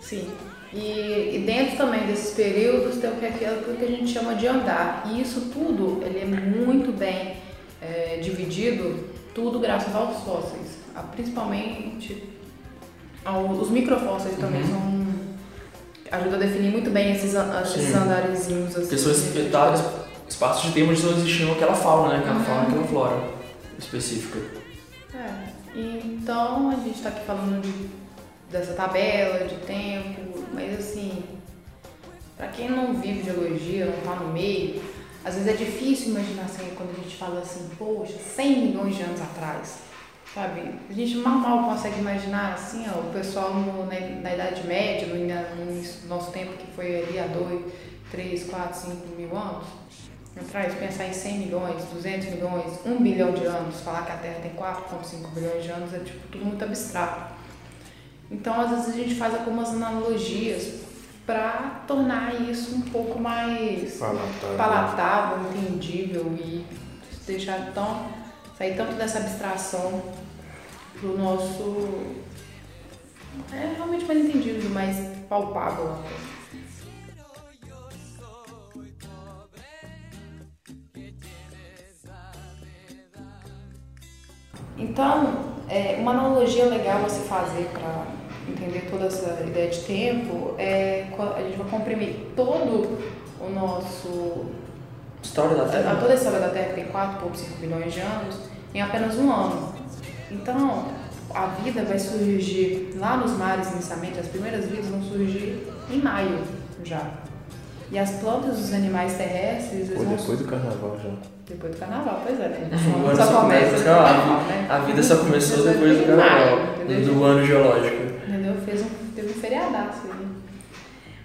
Sim. E, e, dentro também desses períodos tem o que, aquilo que a gente chama de andar. E isso tudo ele é muito bem é, dividido, tudo graças aos fósseis. Principalmente os microfósseis também uhum. são. ajuda a definir muito bem esses, esses andarezinhos. Assim, Pessoas espetadas, espaços de tempo onde existiam aquela fauna, né? Aquela uhum. fauna, aquela flora específica. É. Então a gente está aqui falando de, dessa tabela de tempo, mas assim, para quem não vive geologia, não está no meio, às vezes é difícil imaginar assim, quando a gente fala assim, poxa, 100 milhões de anos atrás, sabe? A gente mal mal consegue imaginar assim, ó, o pessoal no, na, na, Idade Média, no, no, nosso tempo que foi ali há 2, 3, 4, 5 mil anos atrás, pensar em 100 milhões, 200 milhões, 1 bilhão de anos, falar que a Terra tem 4,5 bilhões de anos é tipo tudo muito abstrato. Então, às vezes a gente faz algumas analogias para tornar isso um pouco mais palatável, palatável entendível e deixar tão sair tanto dessa abstração pro nosso é realmente mais entendível, mais palpável. Então, é, uma analogia legal a se fazer para entender toda essa ideia de tempo é a gente vai comprimir todo o nosso. História da Terra? Toda a história da Terra, que tem 4,5 bilhões de anos, em apenas um ano. Então, a vida vai surgir lá nos mares inicialmente, as primeiras vidas vão surgir em maio já. E as plantas dos animais terrestres. Ou depois do carnaval já. Depois do carnaval, pois é, né? O ano só começa no carnaval, né? A vida só começou depois do carnaval, do ano geológico. Entendeu? Fez um, teve um feriadaço ali.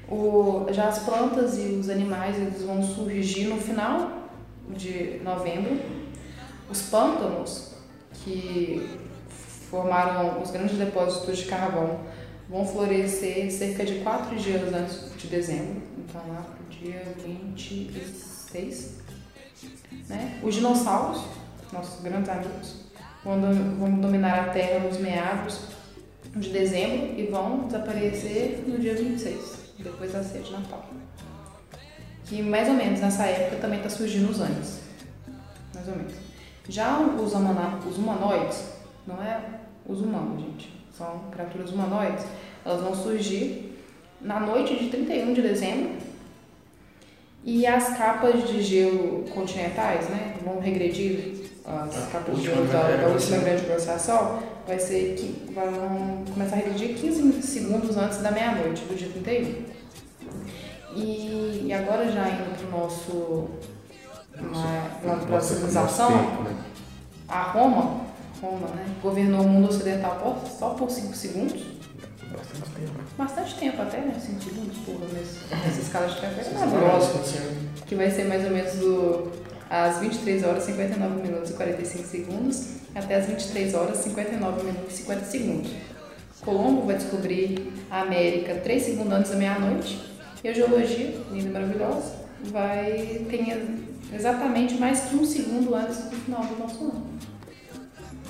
O, já as plantas e os animais eles vão surgir no final de novembro. Os pântanos, que formaram os grandes depósitos de carvão, vão florescer cerca de quatro dias antes de dezembro. Então, lá dia 26 né? Os dinossauros, nossos grandes amigos, vão, vão dominar a Terra nos meados de dezembro e vão desaparecer no dia 26, depois da ceia de Natal. Que mais ou menos nessa época também está surgindo os anos. Mais ou menos. Já os, os humanoides, não é os humanos, gente, são criaturas humanoides, elas vão surgir na noite de 31 de dezembro e as capas de gelo continentais, né, vão regredir as ah, capas de gelo da, da última grande glaciação, vai ser que vão começar a regredir 15 segundos antes da meia-noite do dia 31. E, e agora já indo para o nosso para a civilização, né? a Roma, Roma, né, governou o mundo ocidental só por 5 segundos Bastante tempo. Bastante tempo até, né? 5 segundos, porra, mas essa escala de tempo é maravilhosa. Que vai ser mais ou menos do, às 23 horas 59 minutos e 45 segundos até as 23 horas 59 minutos e 50 segundos. Colombo vai descobrir a América 3 segundos antes da meia-noite e a geologia, linda e maravilhosa, vai ter exatamente mais que um segundo antes do final do nosso ano.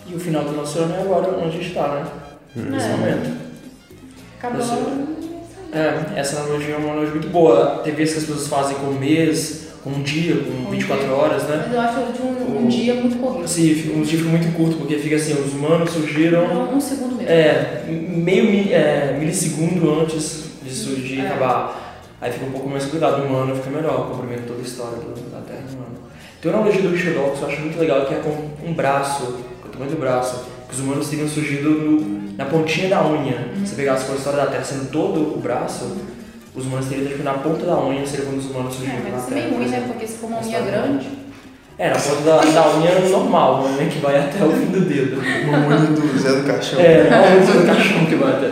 E o final do nosso ano é agora onde a gente está, né? Nesse é. momento. Acabou. É, essa analogia é uma analogia muito boa. Vezes que as pessoas fazem com um mês, com um dia, com 24 horas, né? Mas eu acho de um, um dia muito corrido. Sim, um dia fica muito curto, porque fica assim, os humanos surgiram... Um segundo mesmo. É, meio é, milissegundo antes de surgir e é. acabar. Aí fica um pouco mais cuidado, um ano fica melhor, cumprimento toda a história da Terra no ano. Tem uma analogia do Richard Dawkins que eu acho muito legal, que é com um braço, o tamanho do braço, que os humanos teriam surgido no na pontinha da unha. Uhum. Se pegasse a história da Terra sendo todo o braço, os humanos teriam tipo, na ponta da unha seria quando os humanos surgiram é, na Terra. É, ruim, né? Porque se for uma unha grande... É, na ponta da, da unha normal, uma unha que vai até o fim do dedo. Uma unha do Zé do Caixão. É, a unha do Zé do Caixão que vai até...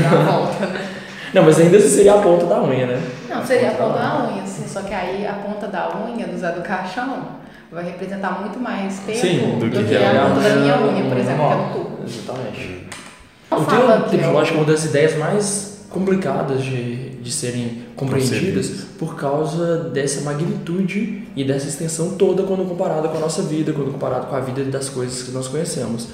Na volta, né? Não, mas ainda assim seria a ponta da unha, né? Não, seria a ponta da unha, sim. Só que aí a ponta da unha do Zé do Caixão vai representar muito mais tempo sim, do, do que, que, a ponta da minha unha, por exemplo, que é tubo. Exatamente. O teu, tipo, eu acho que uma das ideias mais complicadas de, de serem compreendidas por causa dessa magnitude e dessa extensão toda quando comparada com a nossa vida, quando comparado com a vida das coisas que nós conhecemos.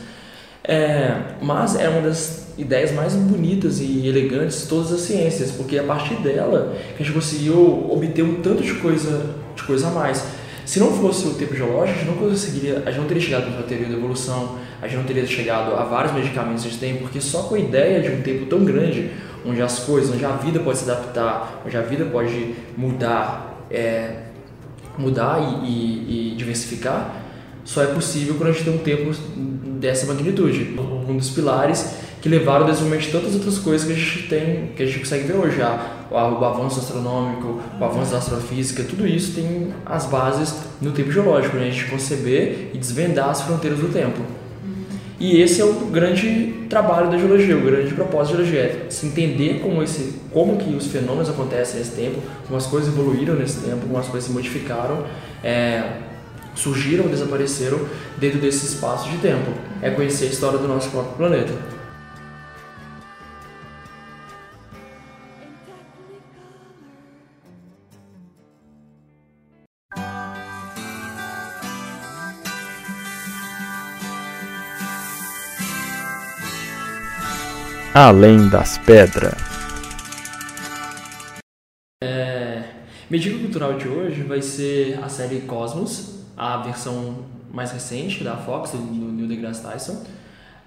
É, mas é uma das ideias mais bonitas e elegantes de todas as ciências, porque é a partir dela que a gente conseguiu obter um tanto de coisa, de coisa a mais. Se não fosse o tempo geológico, a gente não conseguiria, a gente não teria chegado na teoria da evolução, a gente não teria chegado a vários medicamentos que a gente tem, porque só com a ideia de um tempo tão grande, onde as coisas, onde a vida pode se adaptar, onde a vida pode mudar, é, mudar e, e, e diversificar, só é possível quando a gente tem um tempo dessa magnitude. Um dos pilares que levaram ao desenvolvimento de tantas outras coisas que a gente tem, que a gente consegue ver hoje. A, o, avanço astronômico, o avanço da astrofísica, tudo isso tem as bases no tempo geológico, né? a gente conceber e desvendar as fronteiras do tempo. E esse é o grande trabalho da geologia, o grande propósito da geologia, é se entender como, esse, como que os fenômenos acontecem nesse tempo, como as coisas evoluíram nesse tempo, como as coisas se modificaram, é, surgiram desapareceram dentro desse espaço de tempo. É conhecer a história do nosso próprio planeta. Além das pedras. É, dica cultural de hoje vai ser a série Cosmos, a versão mais recente da Fox, do Neil deGrasse Tyson.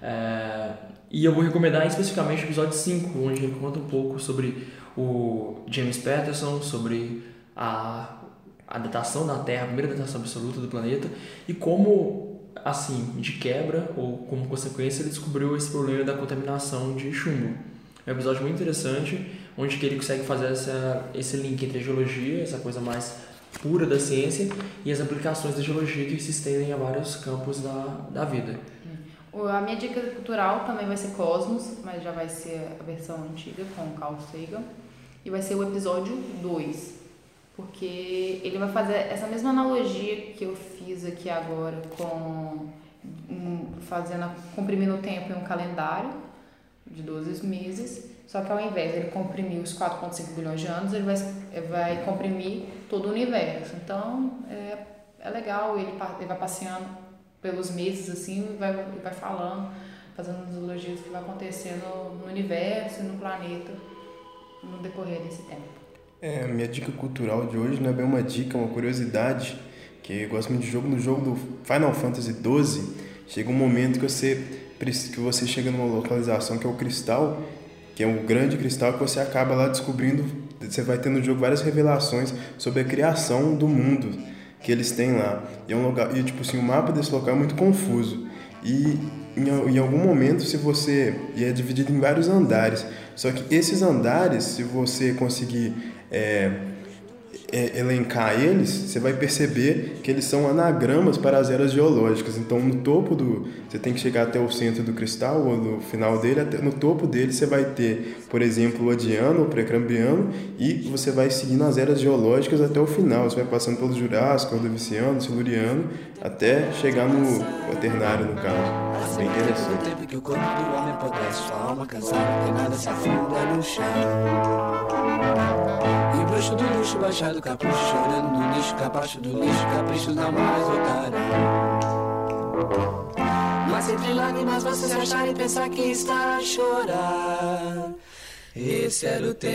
É, e eu vou recomendar especificamente o episódio 5, onde ele conta um pouco sobre o James Patterson, sobre a, a datação da Terra, a primeira datação absoluta do planeta, e como assim, de quebra ou como consequência, ele descobriu esse problema da contaminação de chumbo. É um episódio muito interessante, onde ele consegue fazer essa, esse link entre a geologia, essa coisa mais pura da ciência, e as aplicações da geologia que se estendem a vários campos da, da vida. A minha dica cultural também vai ser Cosmos, mas já vai ser a versão antiga com o Carl Sagan, e vai ser o episódio 2, porque ele vai fazer essa mesma analogia que eu fiz aqui agora com um, fazendo comprimindo o tempo em um calendário de 12 meses, só que ao invés de ele comprimir os 4,5 bilhões de anos, ele vai, vai comprimir todo o universo. Então é, é legal, ele, ele vai passeando pelos meses assim vai, vai falando, fazendo as analogias que vai acontecendo no universo e no planeta no decorrer desse tempo. É, a minha dica cultural de hoje não é bem uma dica, é uma curiosidade, que eu gosto muito de jogo. No jogo do Final Fantasy XII, chega um momento que você, que você chega numa localização que é o cristal, que é um grande cristal que você acaba lá descobrindo, você vai ter no jogo várias revelações sobre a criação do mundo que eles têm lá. E é um lugar, e tipo assim, o mapa desse local é muito confuso. E em, em algum momento, se você. E é dividido em vários andares. Só que esses andares, se você conseguir é, elencar eles, você vai perceber que eles são anagramas para as eras geológicas. Então, no topo do. Você tem que chegar até o centro do cristal, ou no final dele, até, no topo dele você vai ter, por exemplo, o Adiano, o Precambriano, e você vai seguindo as eras geológicas até o final. Você vai passando pelo Jurássico, Ordoviciano, Siluriano, até chegar no Quaternário, no caso. Bem interessante. tempo que o corpo do homem apodrece, sua alma cansada, nada se afunda no chão bruxo do luxo, baixado capucho, chorando no lixo, capacho do lixo, capricho da mais otária. Mas entre lágrimas você se achar e pensar que está a chorar. Esse era o tempo.